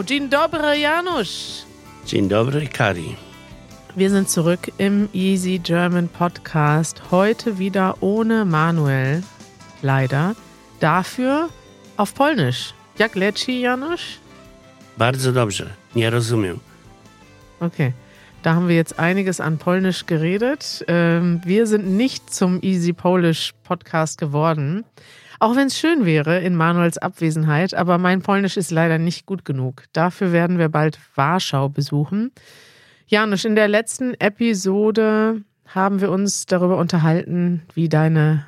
Hallo, Dzień dobry, Janusz. Dzień dobry, Kari. Wir sind zurück im Easy German Podcast. Heute wieder ohne Manuel. Leider. Dafür auf Polnisch. Jak leci, Janusz? Bardzo dobrze. Nie rozumiem. Okay. Da haben wir jetzt einiges an Polnisch geredet. Ähm, wir sind nicht zum Easy Polish Podcast geworden. Auch wenn es schön wäre in Manuels Abwesenheit, aber mein Polnisch ist leider nicht gut genug. Dafür werden wir bald Warschau besuchen. Janusz, in der letzten Episode haben wir uns darüber unterhalten, wie deine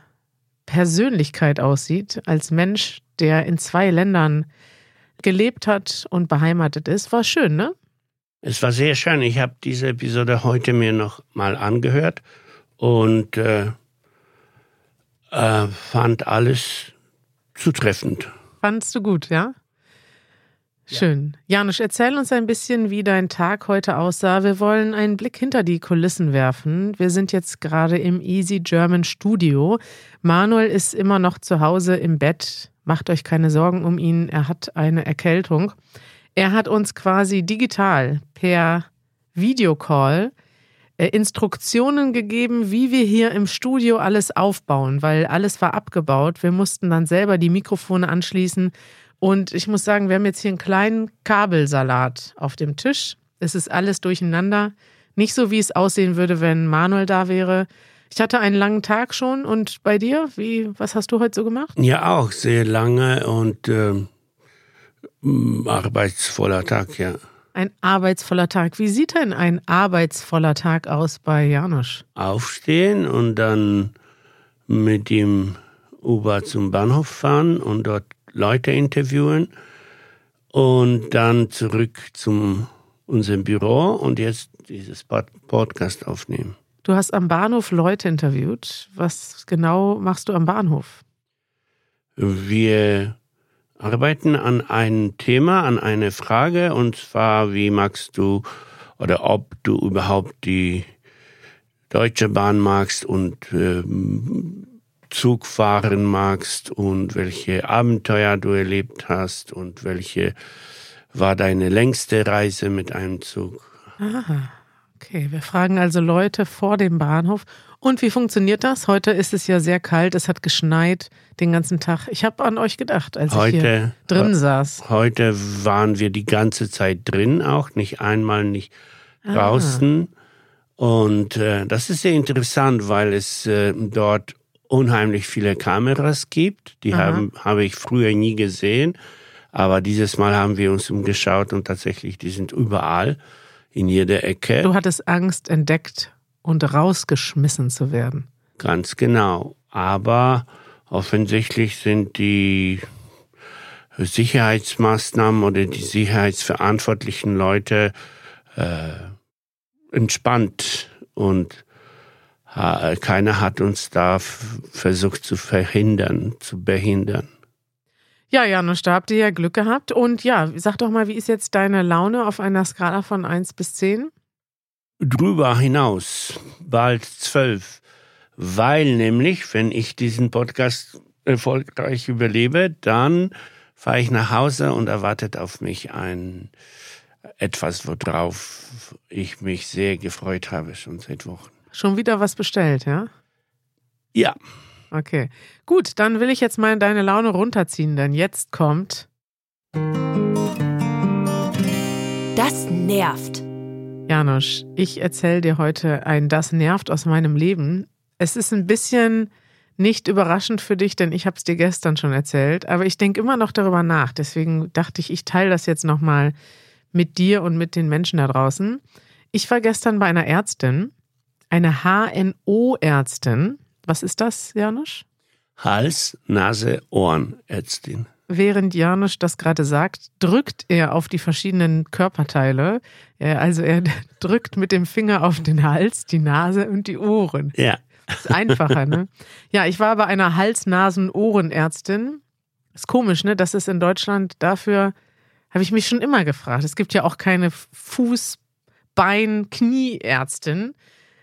Persönlichkeit aussieht als Mensch, der in zwei Ländern gelebt hat und beheimatet ist. War schön, ne? Es war sehr schön. Ich habe diese Episode heute mir noch mal angehört und äh, äh, fand alles zutreffend. Fandst du gut, ja? Schön. Janusz, erzähl uns ein bisschen, wie dein Tag heute aussah. Wir wollen einen Blick hinter die Kulissen werfen. Wir sind jetzt gerade im Easy German Studio. Manuel ist immer noch zu Hause im Bett. Macht euch keine Sorgen um ihn. Er hat eine Erkältung. Er hat uns quasi digital per Videocall äh, Instruktionen gegeben, wie wir hier im Studio alles aufbauen, weil alles war abgebaut. Wir mussten dann selber die Mikrofone anschließen. Und ich muss sagen, wir haben jetzt hier einen kleinen Kabelsalat auf dem Tisch. Es ist alles durcheinander. Nicht so, wie es aussehen würde, wenn Manuel da wäre. Ich hatte einen langen Tag schon. Und bei dir? Wie, was hast du heute so gemacht? Ja, auch sehr lange und äh, arbeitsvoller Tag, ja. Ein arbeitsvoller Tag. Wie sieht denn ein arbeitsvoller Tag aus bei Janusz? Aufstehen und dann mit dem Uber zum Bahnhof fahren und dort Leute interviewen und dann zurück zum unserem Büro und jetzt dieses Podcast aufnehmen. Du hast am Bahnhof Leute interviewt. Was genau machst du am Bahnhof? Wir arbeiten an einem Thema, an einer Frage, und zwar, wie magst du oder ob du überhaupt die Deutsche Bahn magst und äh, Zug fahren magst und welche Abenteuer du erlebt hast und welche war deine längste Reise mit einem Zug. Aha. Okay, wir fragen also Leute vor dem Bahnhof. Und wie funktioniert das? Heute ist es ja sehr kalt, es hat geschneit den ganzen Tag. Ich habe an euch gedacht, als heute, ich hier drin saß. Heute waren wir die ganze Zeit drin, auch nicht einmal nicht draußen. Ah. Und äh, das ist sehr interessant, weil es äh, dort unheimlich viele Kameras gibt. Die haben habe ich früher nie gesehen, aber dieses Mal haben wir uns umgeschaut und tatsächlich, die sind überall in jeder Ecke. Du hattest Angst, entdeckt und rausgeschmissen zu werden. Ganz genau. Aber offensichtlich sind die Sicherheitsmaßnahmen oder die sicherheitsverantwortlichen Leute äh, entspannt und keiner hat uns da versucht zu verhindern, zu behindern. Ja, Janusz, da habt ihr ja Glück gehabt. Und ja, sag doch mal, wie ist jetzt deine Laune auf einer Skala von 1 bis 10? Drüber hinaus, bald 12. Weil nämlich, wenn ich diesen Podcast erfolgreich überlebe, dann fahre ich nach Hause und erwartet auf mich ein etwas, worauf ich mich sehr gefreut habe, schon seit Wochen. Schon wieder was bestellt, ja? Ja. Okay. Gut, dann will ich jetzt mal deine Laune runterziehen, denn jetzt kommt. Das nervt. Janusz, ich erzähle dir heute ein Das nervt aus meinem Leben. Es ist ein bisschen nicht überraschend für dich, denn ich habe es dir gestern schon erzählt, aber ich denke immer noch darüber nach. Deswegen dachte ich, ich teile das jetzt nochmal mit dir und mit den Menschen da draußen. Ich war gestern bei einer Ärztin, eine HNO-Ärztin, was ist das, Janusz? Hals, Nase, Ohrenärztin. Während Janusz das gerade sagt, drückt er auf die verschiedenen Körperteile. Also er drückt mit dem Finger auf den Hals, die Nase und die Ohren. Ja. Ist einfacher, ne? Ja, ich war bei einer Hals-Nasen-Ohrenärztin. Ist komisch, ne? Das ist in Deutschland dafür, habe ich mich schon immer gefragt. Es gibt ja auch keine Fuß-, Bein-, Knieärztin.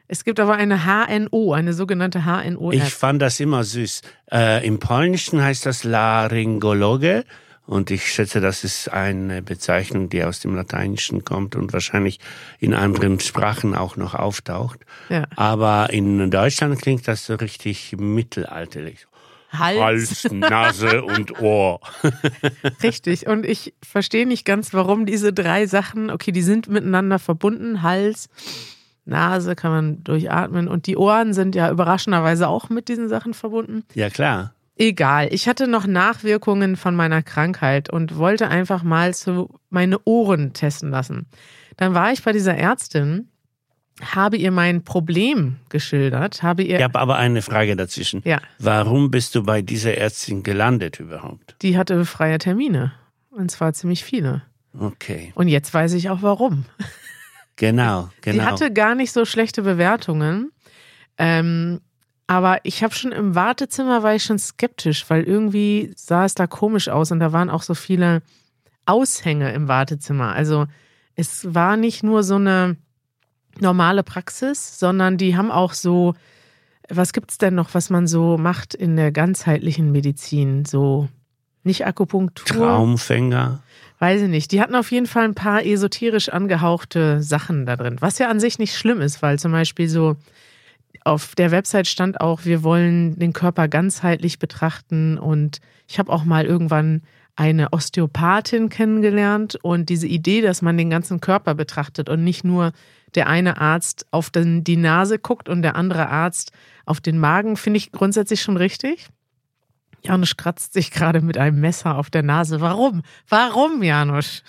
Es gibt aber eine HNO, eine sogenannte HNO. Ich fand das immer süß. Äh, Im Polnischen heißt das Laryngologe Und ich schätze, das ist eine Bezeichnung, die aus dem Lateinischen kommt und wahrscheinlich in anderen Sprachen auch noch auftaucht. Ja. Aber in Deutschland klingt das so richtig mittelalterlich. Hals. Hals, Nase und Ohr. Richtig. Und ich verstehe nicht ganz, warum diese drei Sachen, okay, die sind miteinander verbunden. Hals, Nase kann man durchatmen und die Ohren sind ja überraschenderweise auch mit diesen Sachen verbunden. Ja, klar. Egal, ich hatte noch Nachwirkungen von meiner Krankheit und wollte einfach mal so meine Ohren testen lassen. Dann war ich bei dieser Ärztin, habe ihr mein Problem geschildert, habe ihr. Ich habe aber eine Frage dazwischen. Ja. Warum bist du bei dieser Ärztin gelandet überhaupt? Die hatte freie Termine. Und zwar ziemlich viele. Okay. Und jetzt weiß ich auch warum. Genau, genau. Sie hatte gar nicht so schlechte Bewertungen. Ähm, aber ich habe schon im Wartezimmer war ich schon skeptisch, weil irgendwie sah es da komisch aus und da waren auch so viele Aushänge im Wartezimmer. Also es war nicht nur so eine normale Praxis, sondern die haben auch so, was gibt's denn noch, was man so macht in der ganzheitlichen Medizin? So nicht Akupunktur. Traumfänger. Weiß ich nicht. Die hatten auf jeden Fall ein paar esoterisch angehauchte Sachen da drin, was ja an sich nicht schlimm ist, weil zum Beispiel so auf der Website stand auch, wir wollen den Körper ganzheitlich betrachten und ich habe auch mal irgendwann eine Osteopathin kennengelernt und diese Idee, dass man den ganzen Körper betrachtet und nicht nur der eine Arzt auf den, die Nase guckt und der andere Arzt auf den Magen, finde ich grundsätzlich schon richtig. Janusz kratzt sich gerade mit einem Messer auf der Nase. Warum? Warum, Janusz?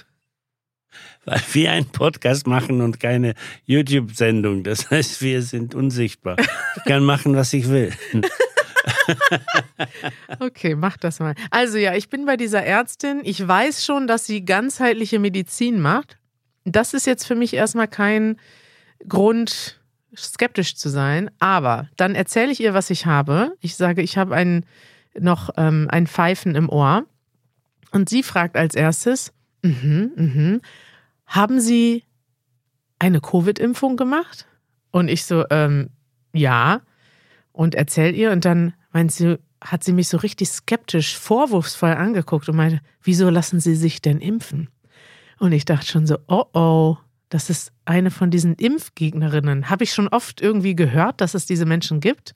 Weil wir einen Podcast machen und keine YouTube-Sendung. Das heißt, wir sind unsichtbar. Ich kann machen, was ich will. Okay, mach das mal. Also ja, ich bin bei dieser Ärztin. Ich weiß schon, dass sie ganzheitliche Medizin macht. Das ist jetzt für mich erstmal kein Grund, skeptisch zu sein. Aber dann erzähle ich ihr, was ich habe. Ich sage, ich habe ein, noch ähm, ein Pfeifen im Ohr. Und sie fragt als erstes, mhm, mhm, haben Sie eine Covid-Impfung gemacht? Und ich so, ähm, ja. Und erzähl ihr und dann meint sie, hat sie mich so richtig skeptisch, vorwurfsvoll angeguckt und meinte, wieso lassen Sie sich denn impfen? Und ich dachte schon so, oh oh, das ist eine von diesen Impfgegnerinnen. Habe ich schon oft irgendwie gehört, dass es diese Menschen gibt.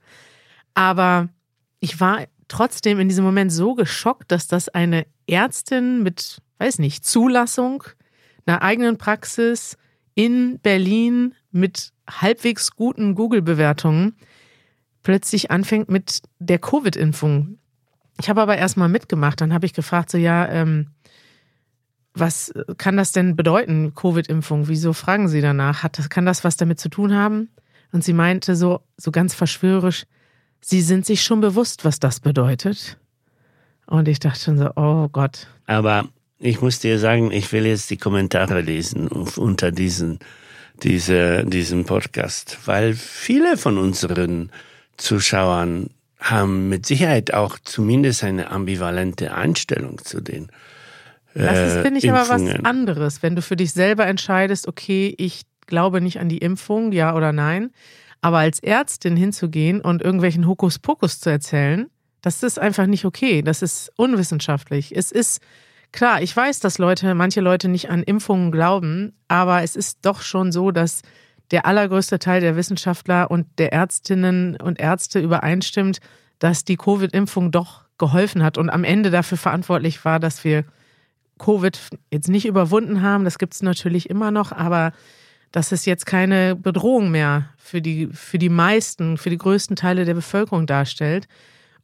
Aber ich war trotzdem in diesem Moment so geschockt, dass das eine Ärztin mit, weiß nicht, Zulassung, einer eigenen Praxis in Berlin mit halbwegs guten Google-Bewertungen plötzlich anfängt mit der Covid-Impfung. Ich habe aber erstmal mitgemacht. Dann habe ich gefragt, so ja, ähm, was kann das denn bedeuten, Covid-Impfung? Wieso fragen Sie danach? Hat das, kann das was damit zu tun haben? Und sie meinte so, so ganz verschwörerisch, Sie sind sich schon bewusst, was das bedeutet. Und ich dachte schon so, oh Gott. Aber ich muss dir sagen, ich will jetzt die Kommentare lesen unter diesen, diese, diesem Podcast, weil viele von unseren Zuschauern haben mit Sicherheit auch zumindest eine ambivalente Einstellung zu den. Das ist, äh, finde ich, aber was Impfungen. anderes, wenn du für dich selber entscheidest, okay, ich glaube nicht an die Impfung, ja oder nein. Aber als Ärztin hinzugehen und irgendwelchen Hokuspokus zu erzählen, das ist einfach nicht okay. Das ist unwissenschaftlich. Es ist klar, ich weiß, dass Leute, manche Leute nicht an Impfungen glauben, aber es ist doch schon so, dass der allergrößte Teil der Wissenschaftler und der Ärztinnen und Ärzte übereinstimmt, dass die Covid-Impfung doch geholfen hat und am Ende dafür verantwortlich war, dass wir Covid jetzt nicht überwunden haben. Das gibt es natürlich immer noch, aber dass es jetzt keine Bedrohung mehr für die, für die meisten, für die größten Teile der Bevölkerung darstellt.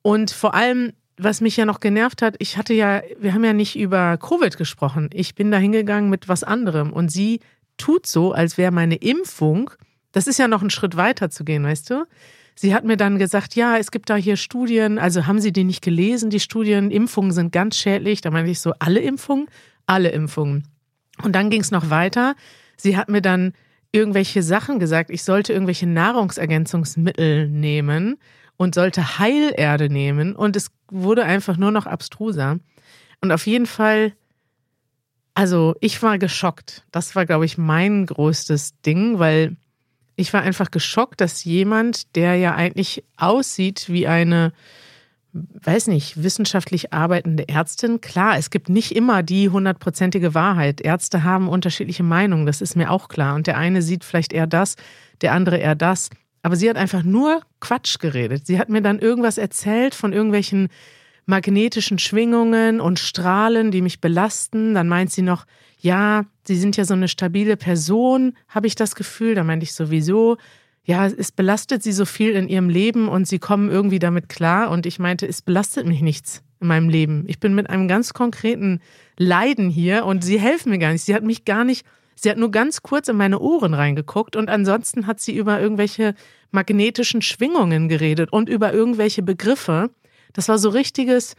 Und vor allem, was mich ja noch genervt hat, ich hatte ja, wir haben ja nicht über Covid gesprochen. Ich bin da hingegangen mit was anderem und sie tut so, als wäre meine Impfung, das ist ja noch ein Schritt weiter zu gehen, weißt du? Sie hat mir dann gesagt, ja, es gibt da hier Studien, also haben Sie die nicht gelesen, die Studien, Impfungen sind ganz schädlich. Da meinte ich so, alle Impfungen? Alle Impfungen. Und dann ging es noch weiter. Sie hat mir dann irgendwelche Sachen gesagt, ich sollte irgendwelche Nahrungsergänzungsmittel nehmen und sollte Heilerde nehmen. Und es wurde einfach nur noch abstruser. Und auf jeden Fall, also ich war geschockt. Das war, glaube ich, mein größtes Ding, weil ich war einfach geschockt, dass jemand, der ja eigentlich aussieht wie eine weiß nicht, wissenschaftlich arbeitende Ärztin. Klar, es gibt nicht immer die hundertprozentige Wahrheit. Ärzte haben unterschiedliche Meinungen, das ist mir auch klar. Und der eine sieht vielleicht eher das, der andere eher das. Aber sie hat einfach nur Quatsch geredet. Sie hat mir dann irgendwas erzählt von irgendwelchen magnetischen Schwingungen und Strahlen, die mich belasten. Dann meint sie noch, ja, Sie sind ja so eine stabile Person, habe ich das Gefühl. Da meinte ich sowieso, ja, es belastet Sie so viel in Ihrem Leben und Sie kommen irgendwie damit klar. Und ich meinte, es belastet mich nichts in meinem Leben. Ich bin mit einem ganz konkreten Leiden hier und Sie helfen mir gar nicht. Sie hat mich gar nicht, sie hat nur ganz kurz in meine Ohren reingeguckt und ansonsten hat sie über irgendwelche magnetischen Schwingungen geredet und über irgendwelche Begriffe. Das war so richtiges,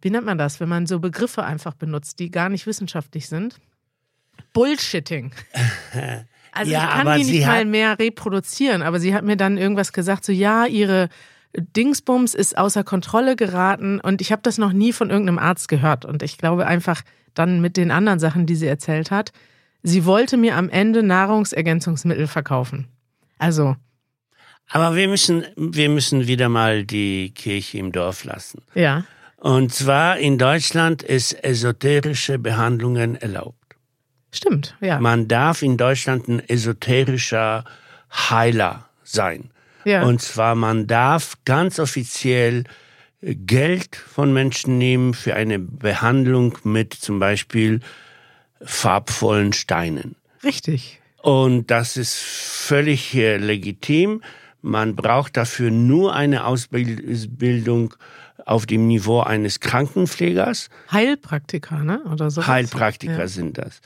wie nennt man das, wenn man so Begriffe einfach benutzt, die gar nicht wissenschaftlich sind? Bullshitting. Also Ja, ich kann die nicht mal mehr reproduzieren, aber sie hat mir dann irgendwas gesagt, so ja, ihre Dingsbums ist außer Kontrolle geraten und ich habe das noch nie von irgendeinem Arzt gehört und ich glaube einfach dann mit den anderen Sachen, die sie erzählt hat, sie wollte mir am Ende Nahrungsergänzungsmittel verkaufen. Also, Aber wir müssen, wir müssen wieder mal die Kirche im Dorf lassen. ja. Und zwar in Deutschland ist esoterische Behandlungen erlaubt. Stimmt, ja. Man darf in Deutschland ein esoterischer Heiler sein. ja. Und zwar, man darf ganz offiziell Geld von Menschen nehmen für eine Behandlung mit zum Beispiel farbvollen Steinen. Richtig. Und das ist völlig äh, legitim. Man braucht dafür nur eine Ausbildung auf dem Niveau eines Krankenpflegers. Heilpraktiker, ne? Oder so. Heilpraktiker Ja. sind das.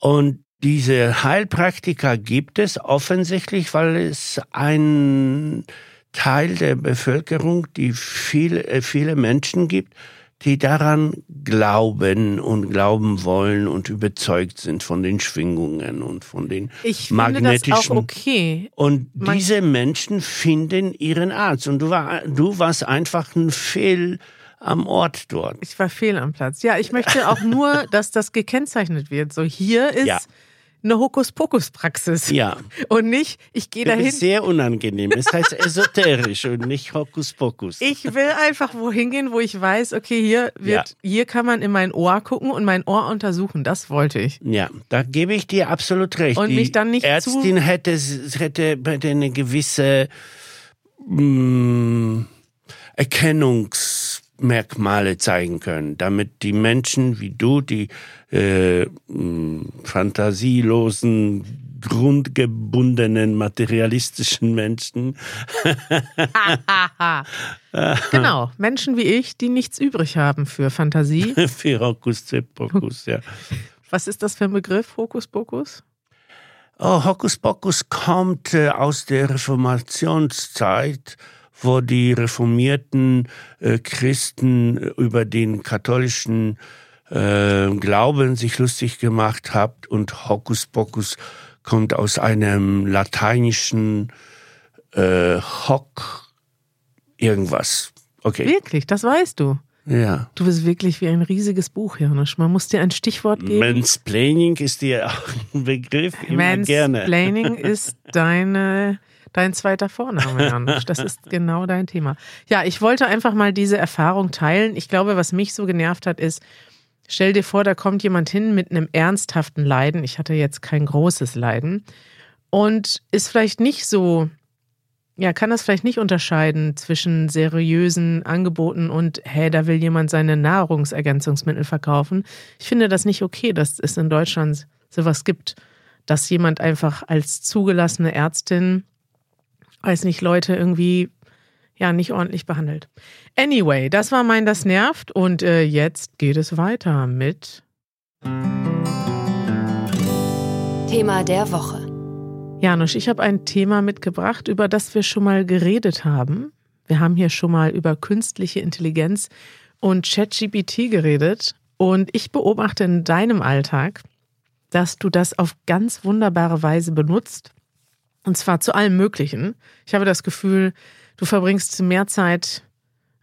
Und diese Heilpraktiker gibt es offensichtlich, weil es einen Teil der Bevölkerung, die viele, äh, viele Menschen gibt, die daran glauben und glauben wollen und überzeugt sind von den Schwingungen und von den Ich finde das magnetischen. auch okay. Und Man- diese Menschen finden ihren Arzt. Und du, war, du warst einfach ein Fehl am Ort dort. Ich war fehl am Platz. Ja, ich möchte auch nur, dass das gekennzeichnet wird. So, hier ist Ja. Eine Hokuspokus-Praxis. Ja. Und nicht, ich gehe Das dahin. ist sehr unangenehm. Es heißt esoterisch und nicht Hokuspokus. Ich will einfach wohin gehen, wo ich weiß, okay, hier wird, hier kann man in mein Ohr gucken und mein Ohr untersuchen. Das wollte ich. ja, da gebe ich dir absolut recht. Und Die mich dann nicht Ärztin hätte, hätte, hätte eine gewisse mh, Erkennungsmerkmale zeigen können, damit die Menschen wie du, die äh, fantasielosen, grundgebundenen, materialistischen Menschen, Genau. Menschen wie ich, die nichts übrig haben für Fantasie. für Hokuspokus, ja. Was ist das für ein Begriff, Hokuspokus? Oh, Hokuspokus kommt äh, aus der Reformationszeit, wo die reformierten äh, Christen äh, über den katholischen äh, Glauben sich lustig gemacht habt und Hokuspokus kommt aus einem lateinischen äh, Hock irgendwas. Okay, Wirklich, das weißt du. ja. Du bist wirklich wie ein riesiges Buch, Janusz. Man muss dir ein Stichwort geben. Mansplaining ist dir auch ein Begriff, immer gerne. Mansplaining ist deine, dein zweiter Vorname, Janusz. Das ist genau dein Thema. Ja, ich wollte einfach mal diese Erfahrung teilen. Ich glaube, was mich so genervt hat, ist, stell dir vor, da kommt jemand hin mit einem ernsthaften Leiden. Ich hatte jetzt kein großes Leiden. Und ist vielleicht nicht so, ja, kann das vielleicht nicht unterscheiden zwischen seriösen Angeboten und, hä, da will jemand seine Nahrungsergänzungsmittel verkaufen. Ich finde das nicht okay, dass es in Deutschland sowas gibt, dass jemand einfach als zugelassene Ärztin, weiß nicht, Leute irgendwie ja nicht ordentlich behandelt. Anyway, das war mein Das nervt und äh, jetzt geht es weiter mit Thema der Woche. Janusz, ich habe ein Thema mitgebracht, über das wir schon mal geredet haben. Wir haben hier schon mal über künstliche Intelligenz und ChatGPT geredet. Und ich beobachte in deinem Alltag, dass du das auf ganz wunderbare Weise benutzt. Und zwar zu allem Möglichen. Ich habe das Gefühl, du verbringst mehr Zeit,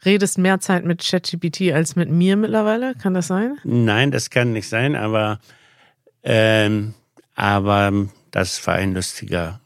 redest mehr Zeit mit ChatGPT als mit mir mittlerweile. Kann das sein? Nein, das kann nicht sein, aber, ähm, aber das war ein lustiger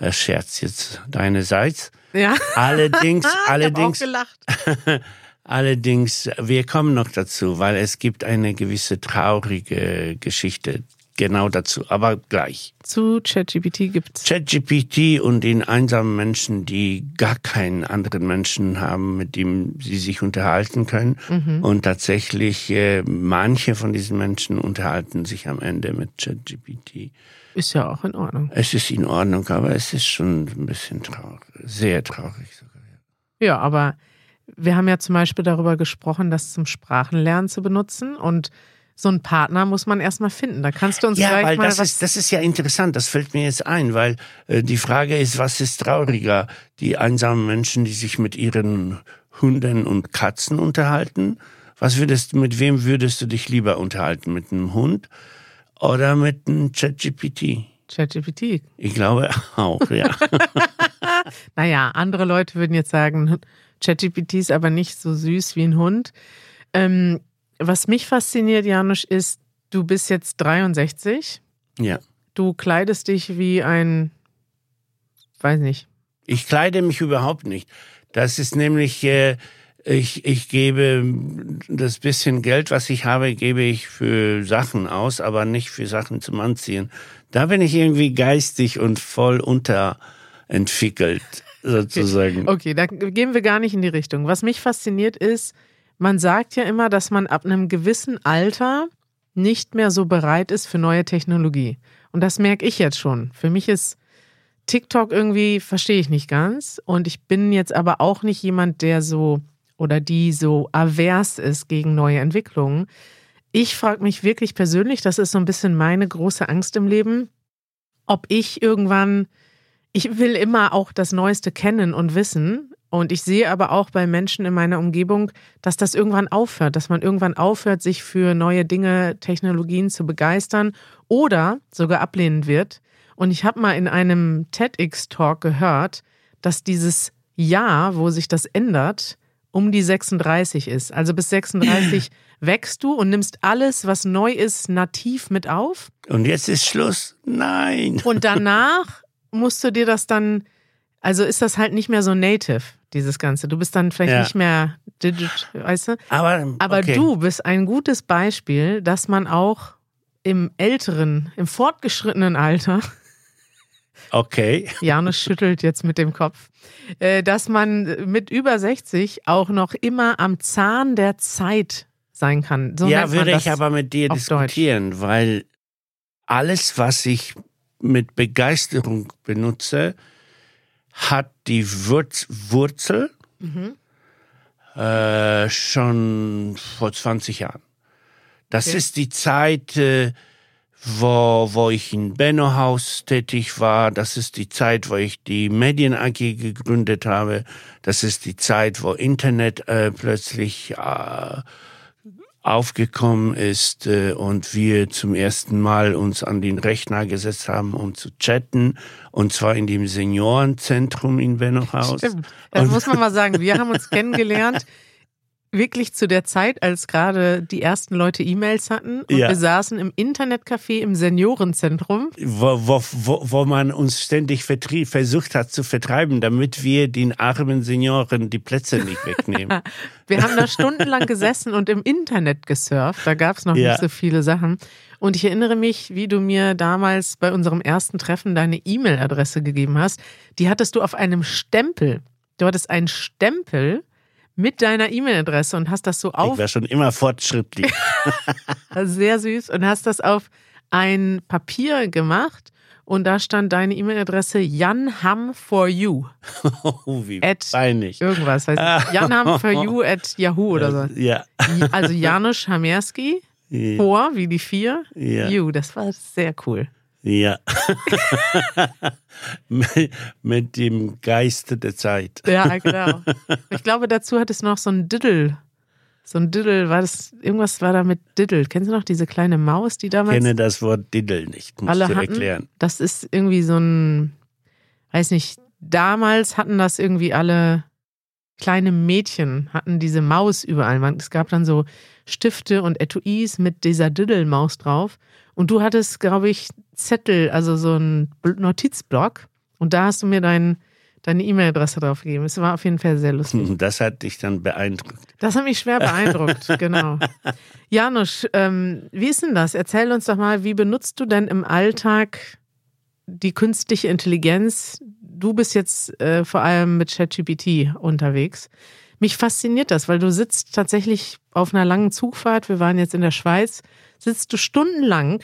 äh, Scherz jetzt deinerseits. Ja. Allerdings, Ich hab auch allerdings, gelacht. allerdings, wir kommen noch dazu, weil es gibt eine gewisse traurige Geschichte genau dazu, aber gleich. Zu ChatGPT gibt's. ChatGPT und den einsamen Menschen, die gar keinen anderen Menschen haben, mit dem sie sich unterhalten können. Und tatsächlich, äh, manche von diesen Menschen unterhalten sich am Ende mit ChatGPT. Ist ja auch in Ordnung. Es ist in Ordnung, aber es ist schon ein bisschen traurig, sehr traurig sogar. Ja, aber wir haben ja zum Beispiel darüber gesprochen, das zum Sprachenlernen zu benutzen und so einen Partner muss man erstmal finden. Da kannst du uns Ja, gleich weil mal das was ist, das ist ja interessant, das fällt mir jetzt ein, weil äh, die Frage ist, was ist trauriger? Die einsamen Menschen, die sich mit ihren Hunden und Katzen unterhalten? Was würdest, mit wem würdest du dich lieber unterhalten? Mit einem Hund oder mit einem ChatGPT? ChatGPT. Ich glaube auch, ja. Naja, andere Leute würden jetzt sagen, ChatGPT ist aber nicht so süß wie ein Hund. Ähm, was mich fasziniert, Janusz, ist, du bist jetzt 63. ja. Du kleidest dich wie ein, weiß nicht, Ich kleide mich überhaupt nicht. Das ist nämlich, äh, ich, ich gebe das bisschen Geld, was ich habe, gebe ich für Sachen aus, aber nicht für Sachen zum Anziehen. Da bin ich irgendwie geistig und voll unterentwickelt, sozusagen. Okay, da gehen wir gar nicht in die Richtung. Was mich fasziniert ist, man sagt ja immer, dass man ab einem gewissen Alter nicht mehr so bereit ist für neue Technologie. Und das merke ich jetzt schon. Für mich ist TikTok irgendwie, verstehe ich nicht ganz. Und ich bin jetzt aber auch nicht jemand, der so oder die so avers ist gegen neue Entwicklungen. Ich frage mich wirklich persönlich, das ist so ein bisschen meine große Angst im Leben, ob ich irgendwann, ich will immer auch das Neueste kennen und wissen. Und ich sehe aber auch bei Menschen in meiner Umgebung, dass das irgendwann aufhört, dass man irgendwann aufhört, sich für neue Dinge, Technologien zu begeistern oder sogar ablehnen wird. Und ich habe mal in einem TEDx-Talk gehört, dass dieses Jahr, wo sich das ändert, um die 36 ist. Also bis 36 wächst du und nimmst alles, was neu ist, nativ mit auf. Und jetzt ist Schluss? Nein. Und danach musst du dir das dann, also ist das halt nicht mehr so native, dieses Ganze. Du bist dann vielleicht Ja. nicht mehr digit, weißt du? Aber, Aber okay. du bist ein gutes Beispiel, dass man auch im älteren, im fortgeschrittenen Alter, Okay. Janus schüttelt jetzt mit dem Kopf, äh, dass man mit über 60 auch noch immer am Zahn der Zeit sein kann. So ja, würde ich aber mit dir diskutieren, weil alles, was ich mit Begeisterung benutze, hat die Wurz Wurzel Mhm. äh, schon vor 20 Jahren. Das Okay. ist die Zeit, äh, wo, wo ich in Benno Haus tätig war. Das ist die Zeit, wo ich die Medien AG gegründet habe. Das ist die Zeit, wo Internet äh, plötzlich äh, aufgekommen ist äh, und wir zum ersten Mal uns an den Rechner gesetzt haben, um zu chatten. Und zwar in dem Seniorenzentrum in Benno Haus. Stimmt. Das muss man mal sagen. Wir haben uns kennengelernt, wirklich zu der Zeit, als gerade die ersten Leute E-Mails hatten. Und Ja. wir saßen im Internetcafé im Seniorenzentrum. wo, wo, wo, wo man uns ständig versucht hat zu vertreiben, damit wir den armen Senioren die Plätze nicht wegnehmen. Wir haben da stundenlang gesessen und im Internet gesurft. Da gab es noch Ja. nicht so viele Sachen. Und ich erinnere mich, wie du mir damals bei unserem ersten Treffen deine E-Mail-Adresse gegeben hast. Die hattest du auf einem Stempel. Du hattest einen Stempel mit deiner E-Mail-Adresse und hast das so Ich auf war schon immer fortschrittlich. Sehr süß. Und hast das auf ein Papier gemacht und da stand deine E-Mail-Adresse janham for you oh, wie At- peinlich. irgendwas. Heißt janham for you at yahoo oder so. Ja. Also Janusz Hamerski, Ja. vor wie die vier, Ja. you. Das war sehr cool. Ja. mit, mit dem Geiste der Zeit. Ja, genau. Ich glaube, dazu hat es noch so ein Diddle. So ein Diddle, war das, irgendwas war da mit Diddle. Kennst du noch diese kleine Maus, die Ich damals kenne das Wort Diddle nicht, alle du hatten? erklären. Das ist irgendwie so ein, weiß nicht, damals hatten das irgendwie alle kleine Mädchen, hatten diese Maus überall. Es gab dann so Stifte und Etuis mit dieser Diddle-Maus drauf. Und du hattest, glaube ich, Zettel, also so ein Bl- Notizblock. Und da hast du mir dein, deine E-Mail-Adresse draufgegeben. Es war auf jeden Fall sehr lustig. Das hat dich dann beeindruckt. Das hat mich schwer beeindruckt, genau. Janusz, ähm, wie ist denn das? Erzähl uns doch mal, wie benutzt du denn im Alltag die künstliche Intelligenz? Du bist jetzt äh, vor allem mit ChatGPT unterwegs. Mich fasziniert das, weil du sitzt tatsächlich auf einer langen Zugfahrt. Wir waren jetzt in der Schweiz. Sitzt du stundenlang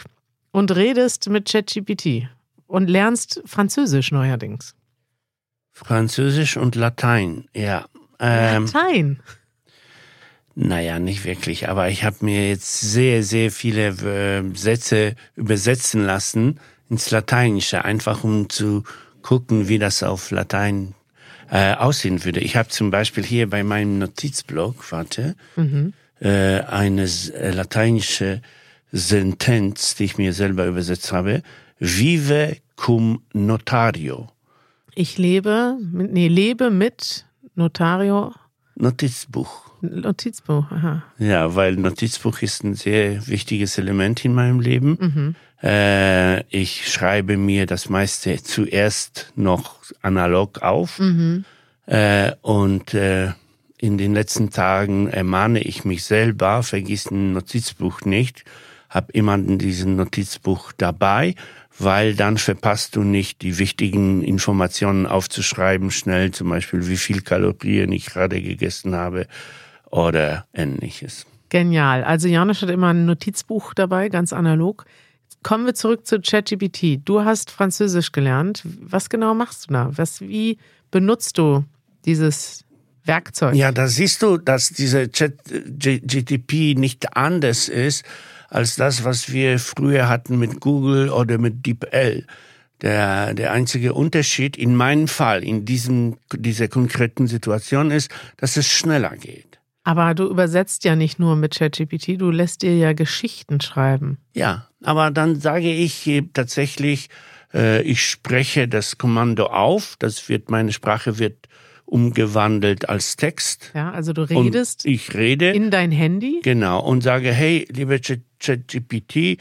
und redest mit ChatGPT und lernst Französisch neuerdings. Französisch und Latein, ja. Ähm, Latein. Naja, nicht wirklich, aber ich habe mir jetzt sehr, sehr viele äh, Sätze übersetzen lassen ins Lateinische, einfach um zu gucken, wie das auf Latein äh, aussehen würde. Ich habe zum Beispiel hier bei meinem Notizblock, warte, Mhm. äh, eine äh, lateinische Sentenz, die ich mir selber übersetzt habe. Vive cum notario. Ich lebe, mit, nee, lebe mit Notario, Notizbuch. Notizbuch. Aha. Ja, weil Notizbuch ist ein sehr wichtiges Element in meinem Leben. Mhm. Äh, ich schreibe mir das meiste zuerst noch analog auf. Mhm. Äh, und äh, in den letzten Tagen ermahne ich mich selber, vergiss ein Notizbuch nicht, hab immer diesen Notizbuch dabei, weil dann verpasst du nicht die wichtigen Informationen aufzuschreiben, schnell zum Beispiel, wie viel Kalorien ich gerade gegessen habe oder ähnliches. Genial. Also Janusz hat immer ein Notizbuch dabei, ganz analog. Kommen wir zurück zu ChatGPT. Du hast Französisch gelernt. Was genau machst du da? Was, wie benutzt du dieses Werkzeug? Ja, da siehst du, dass diese Chat G- GTP nicht anders ist als das, was wir früher hatten mit Google oder mit DeepL. Der, der einzige Unterschied in meinem Fall, in diesem, dieser konkreten Situation ist, dass es schneller geht. Aber du übersetzt ja nicht nur mit ChatGPT, du lässt dir ja Geschichten schreiben. Ja, aber dann sage ich tatsächlich, äh, ich spreche das Kommando auf, das wird, meine Sprache wird umgewandelt als Text. Ja, also du Und redest ich rede. in dein Handy. Genau, und sage, hey, liebe Chat- ChatGPT,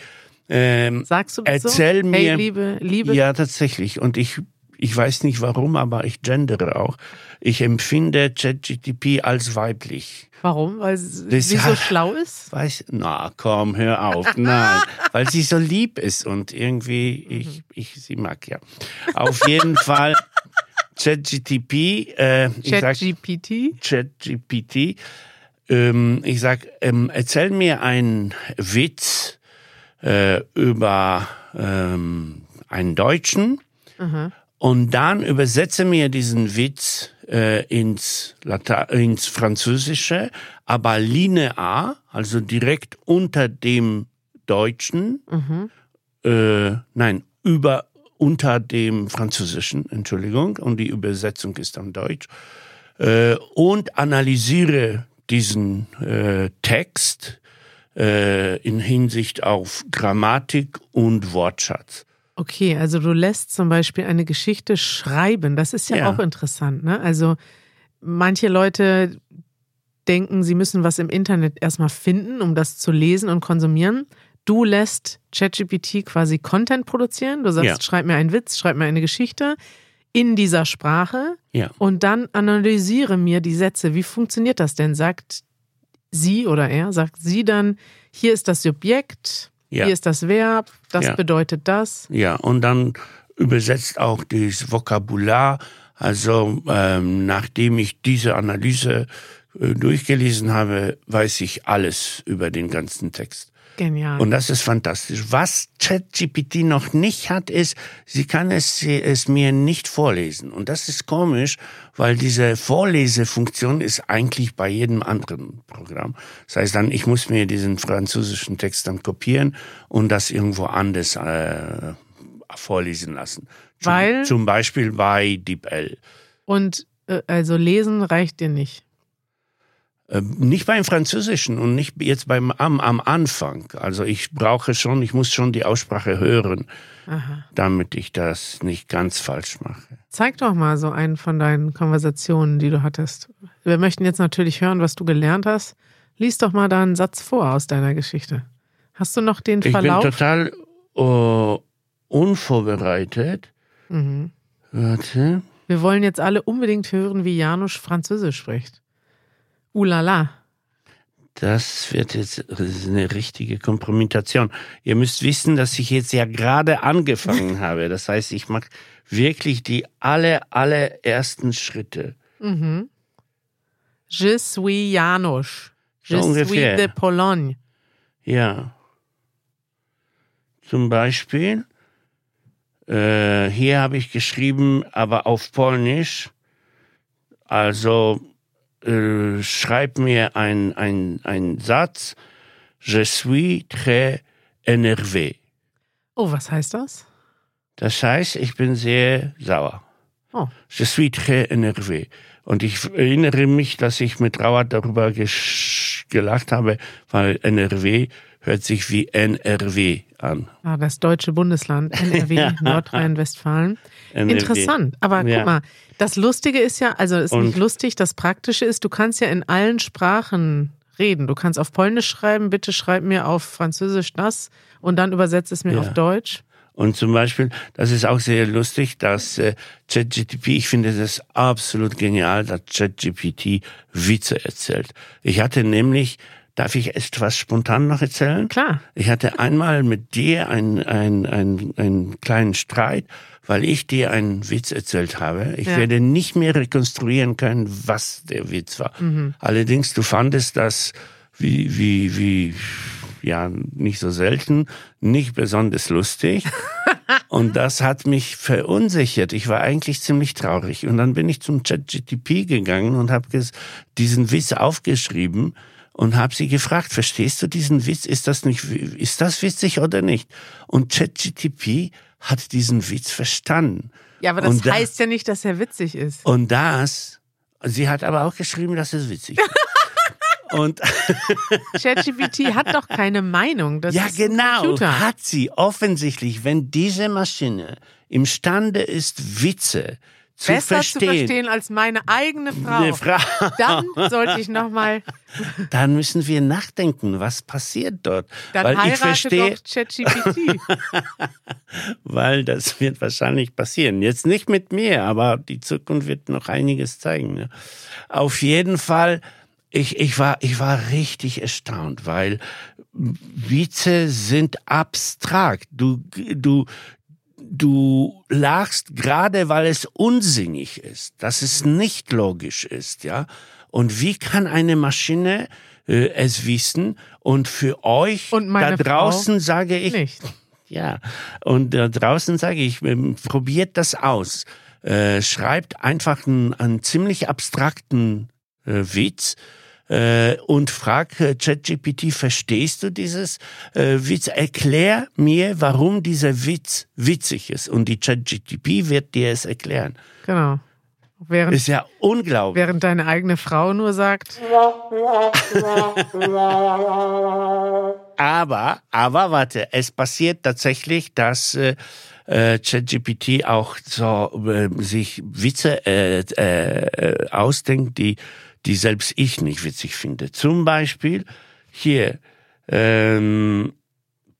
ähm, Sagst du das Erzähl so? mir- Hey, liebe, liebe. ja, tatsächlich. Und ich, ich weiß nicht warum, aber ich gendere auch. Ich empfinde ChatGPT als weiblich. Warum? Weil sie Das- sie so schlau ist? Weiß, na komm, hör auf. Nein, weil sie so lieb ist und irgendwie ich, ich sie mag, ja. Auf jeden Fall ChatGPT, äh, ChatGPT? ChatGPT. Ähm, ich sag, ähm, erzähl mir einen Witz äh, über ähm, einen Deutschen Aha. und dann übersetze mir diesen Witz äh, ins, Lata ins Französische, aber linear, also direkt unter dem Deutschen, Mhm. äh, nein, über unter dem Französischen, Entschuldigung, und die Übersetzung ist dann Deutsch, äh, und analysiere diesen äh, Text äh, in Hinsicht auf Grammatik und Wortschatz. Okay, also du lässt zum Beispiel eine Geschichte schreiben. Das ist ja, Ja. auch interessant. Ne? Also manche Leute denken, sie müssen was im Internet erstmal finden, um das zu lesen und konsumieren. Du lässt ChatGPT quasi Content produzieren. Du sagst, Ja. schreib mir einen Witz, schreib mir eine Geschichte in dieser Sprache Ja. und dann analysiere mir die Sätze. Wie funktioniert das denn? Sagt sie oder er, sagt sie dann, hier ist das Subjekt, Ja. hier ist das Verb, das Ja. bedeutet das. Ja, und dann übersetzt auch das Vokabular. Also ähm, nachdem ich diese Analyse äh, durchgelesen habe, weiß ich alles über den ganzen Text. Genial. Und das ist fantastisch. Was ChatGPT noch nicht hat, ist, sie kann es, es mir nicht vorlesen. Und das ist komisch, weil diese Vorlesefunktion ist eigentlich bei jedem anderen Programm. Das heißt dann, ich muss mir diesen französischen Text dann kopieren und das irgendwo anders äh, vorlesen lassen. Zum, Weil? Zum Beispiel bei DeepL. Und äh, also lesen reicht dir nicht. Ähm, Nicht beim Französischen und nicht jetzt beim am, am Anfang. Also ich brauche schon, ich muss schon die Aussprache hören, Aha. damit ich das nicht ganz falsch mache. Zeig doch mal so einen von deinen Konversationen, die du hattest. Wir möchten jetzt natürlich hören, was du gelernt hast. Lies doch mal da einen Satz vor aus deiner Geschichte. Hast du noch den Ich Verlauf? bin total äh, unvorbereitet. mhm. Warte. Wir wollen jetzt alle unbedingt hören, wie Janusz Französisch spricht. Ulala. Das wird jetzt eine richtige Kompromittation. Ihr müsst wissen, dass ich jetzt ja gerade angefangen habe. Das heißt, ich mache wirklich die alle, allerersten Schritte. Mhm. Je suis Janusz. Je So ungefähr. suis de Pologne. Ja. Zum Beispiel, äh, hier habe ich geschrieben, aber auf Polnisch. Also äh, schreib mir ein, ein, ein Satz. Je suis très énervé. Oh, was heißt das? Das heißt, ich bin sehr sauer. Oh. Je suis très énervé. Und ich erinnere mich, dass ich mit Trauer darüber gelacht habe, weil NRW hört sich wie NRW an. Ah, das deutsche Bundesland, NRW, Ja. Nordrhein-Westfalen. Interessant. Aber Ja. guck mal, das Lustige ist ja, also ist Und- nicht lustig, das Praktische ist, du kannst ja in allen Sprachen reden. Du kannst auf Polnisch schreiben, bitte schreib mir auf Französisch das und dann übersetzt es mir Ja. auf Deutsch. Und zum Beispiel, das ist auch sehr lustig, dass äh, ChatGPT, ich finde das absolut genial, dass ChatGPT Witze erzählt. Ich hatte nämlich, darf ich etwas spontan noch erzählen? Klar. Ich hatte einmal mit dir einen ein, ein, einen kleinen Streit, weil ich dir einen Witz erzählt habe. Ich Ja. werde nicht mehr rekonstruieren können, was der Witz war. Allerdings, du fandest das wie, wie, wie, ja, nicht so selten, nicht besonders lustig. Und das hat mich verunsichert. Ich war eigentlich ziemlich traurig. Und dann bin ich zum ChatGTP gegangen und habe diesen Witz aufgeschrieben und habe sie gefragt, verstehst du diesen Witz? Ist das nicht, ist das witzig oder nicht? Und ChatGTP hat diesen Witz verstanden. Ja, aber das Und da- heißt ja nicht, dass er witzig ist. Und das, sie hat aber auch geschrieben, dass es witzig ist. Und ChatGPT hat doch keine Meinung. Das ja, genau, hat sie offensichtlich, wenn diese Maschine imstande ist, Witze zu Besser verstehen, zu verstehen als meine eigene Frau. eine Frau, Dann sollte ich nochmal, dann müssen wir nachdenken, was passiert dort. dann weil ich heirate verstehe, doch ChatGPT. weil das wird wahrscheinlich passieren. Jetzt nicht mit mir, aber die Zukunft wird noch einiges zeigen. Ne? Auf jeden Fall, ich, ich, war, ich war richtig erstaunt, weil Witze sind abstrakt. Du, du, du lachst gerade, weil es unsinnig ist, dass es nicht logisch ist, ja. Und wie kann eine Maschine äh, es wissen? Und für euch Und da draußen sage ich, Nicht. ja, und da draußen sage ich, ähm, probiert das aus. Äh, schreibt einfach einen, einen ziemlich abstrakten äh, Witz und frag äh, ChatGPT, verstehst du dieses äh, Witz? Erklär mir, warum dieser Witz witzig ist. Und die ChatGPT wird dir es erklären. Genau. Während, Ist ja unglaublich. während deine eigene Frau nur sagt, Aber, aber warte, es passiert tatsächlich, dass äh, äh, ChatGPT auch so äh, sich Witze äh, äh, ausdenkt, die, die selbst ich nicht witzig finde. Zum Beispiel hier, ähm,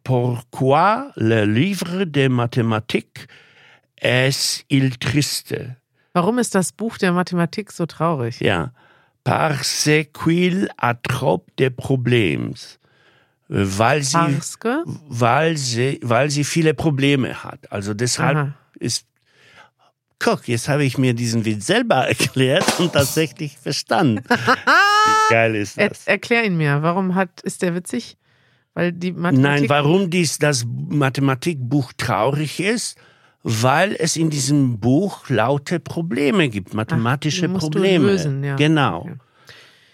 Pourquoi le livre de mathématiques est il triste? warum ist das Buch der Mathematik so traurig? Ja. Parce qu'il a trop de problèmes. Weil sie, weil sie, weil sie viele Probleme hat. Also deshalb Aha. ist, guck, jetzt habe ich mir diesen Witz selber erklärt und tatsächlich verstanden. Wie geil ist Er, das? erklär ihn mir. Warum hat, ist der witzig? Weil die Mathematik. Nein, warum dies, das Mathematikbuch traurig ist? Weil es in diesem Buch laute Probleme gibt, mathematische du Probleme. lösen, ja. Genau. Okay.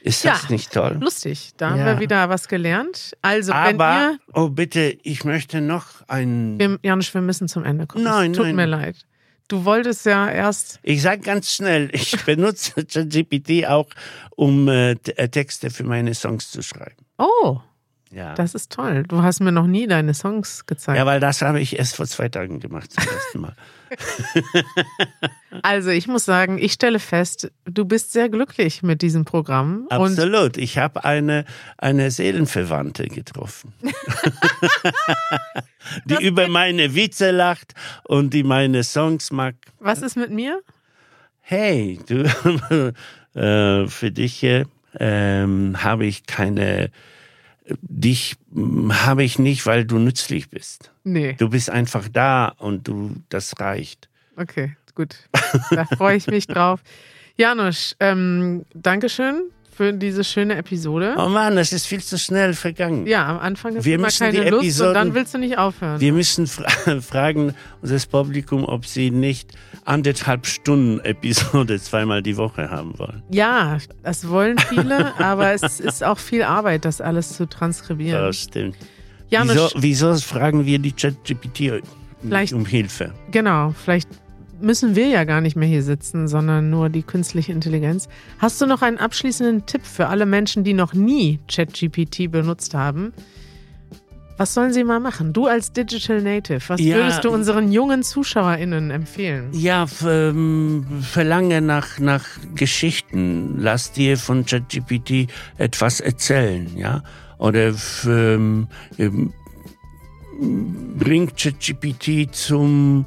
Ist das Ja. nicht toll? Lustig. Da haben Ja. wir wieder was gelernt. Also, wenn Aber, ihr. oh bitte, ich möchte noch ein. Wir, Janusz, wir müssen zum Ende kommen. Nein, es tut nein. mir leid. Du wolltest ja erst. Ich sage ganz schnell, ich benutze ChatGPT auch, um äh, äh, Texte für meine Songs zu schreiben. Oh, Ja. das ist toll. Du hast mir noch nie deine Songs gezeigt. ja, weil das habe ich erst vor zwei Tagen gemacht zum ersten Mal. Also, ich muss sagen, ich stelle fest, du bist sehr glücklich mit diesem Programm. Absolut. Ich habe eine, eine Seelenverwandte getroffen. die über meine Witze lacht und die meine Songs mag. was ist mit mir? hey, du, äh, für dich äh, ähm, habe ich keine, dich hm, habe ich nicht, weil du nützlich bist. Nee. Du bist einfach da und du, das reicht. Okay, gut. Da freue ich mich drauf. Janusz, ähm, Dankeschön für diese schöne Episode. Oh Mann, das ist viel zu schnell vergangen. Ja, am Anfang ist Wir immer keine die Lust Episoden- und dann willst du nicht aufhören. Wir müssen fra fragen unser Publikum, ob sie nicht anderthalb Stunden Episode zweimal die Woche haben wollen. ja, das wollen viele, aber es ist auch viel Arbeit, das alles zu transkribieren. Das stimmt. Janusz, Wieso, wieso fragen wir die ChatGPT um Hilfe? genau, vielleicht müssen wir ja gar nicht mehr hier sitzen, sondern nur die künstliche Intelligenz. Hast du noch einen abschließenden Tipp für alle Menschen, die noch nie ChatGPT benutzt haben? Was sollen sie mal machen? Du als Digital Native, was Ja, würdest du unseren jungen ZuschauerInnen empfehlen? Ja, ähm, verlange nach, nach Geschichten. Lass dir von ChatGPT etwas erzählen, ja? Oder ähm, ähm, bring ChatGPT zum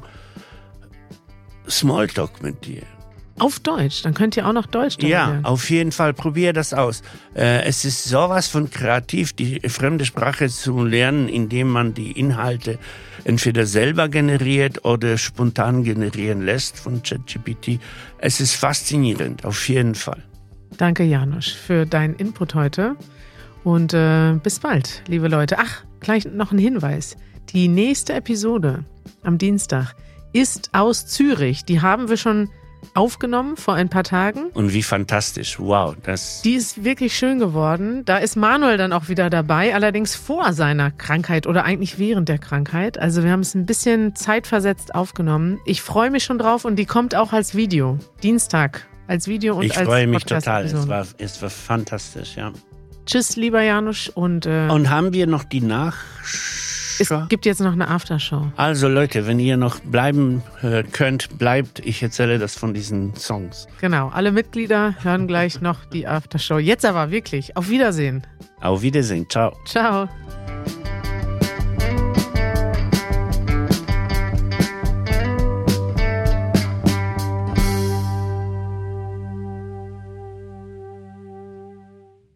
Smalltalk mit dir. Auf Deutsch, dann könnt ihr auch noch Deutsch Ja, lernen. auf jeden Fall, probier das aus. Äh, es ist sowas von kreativ, die fremde Sprache zu lernen, indem man die Inhalte entweder selber generiert oder spontan generieren lässt von ChatGPT. Es ist faszinierend, auf jeden Fall. Danke, Janusz, für deinen Input heute. Und äh, bis bald, liebe Leute. Ach, gleich noch ein Hinweis. Die nächste Episode am Dienstag ist aus Zürich. Die haben wir schon aufgenommen vor ein paar Tagen. Und wie fantastisch, wow. Das, Die ist wirklich schön geworden. Da ist Manuel dann auch wieder dabei, allerdings vor seiner Krankheit oder eigentlich während der Krankheit. Also wir haben es ein bisschen zeitversetzt aufgenommen. Ich freue mich schon drauf und die kommt auch als Video. Dienstag als Video und ich als freue mich total, es war, es war fantastisch, ja. Tschüss, lieber Janusz. Und, äh, Und haben wir noch die es gibt jetzt noch eine Aftershow. Also Leute, wenn ihr noch bleiben äh, könnt, bleibt. Ich erzähle das von diesen Songs. Genau, alle Mitglieder hören gleich noch die Aftershow. Jetzt aber wirklich. Auf Wiedersehen. Auf Wiedersehen, ciao. Ciao.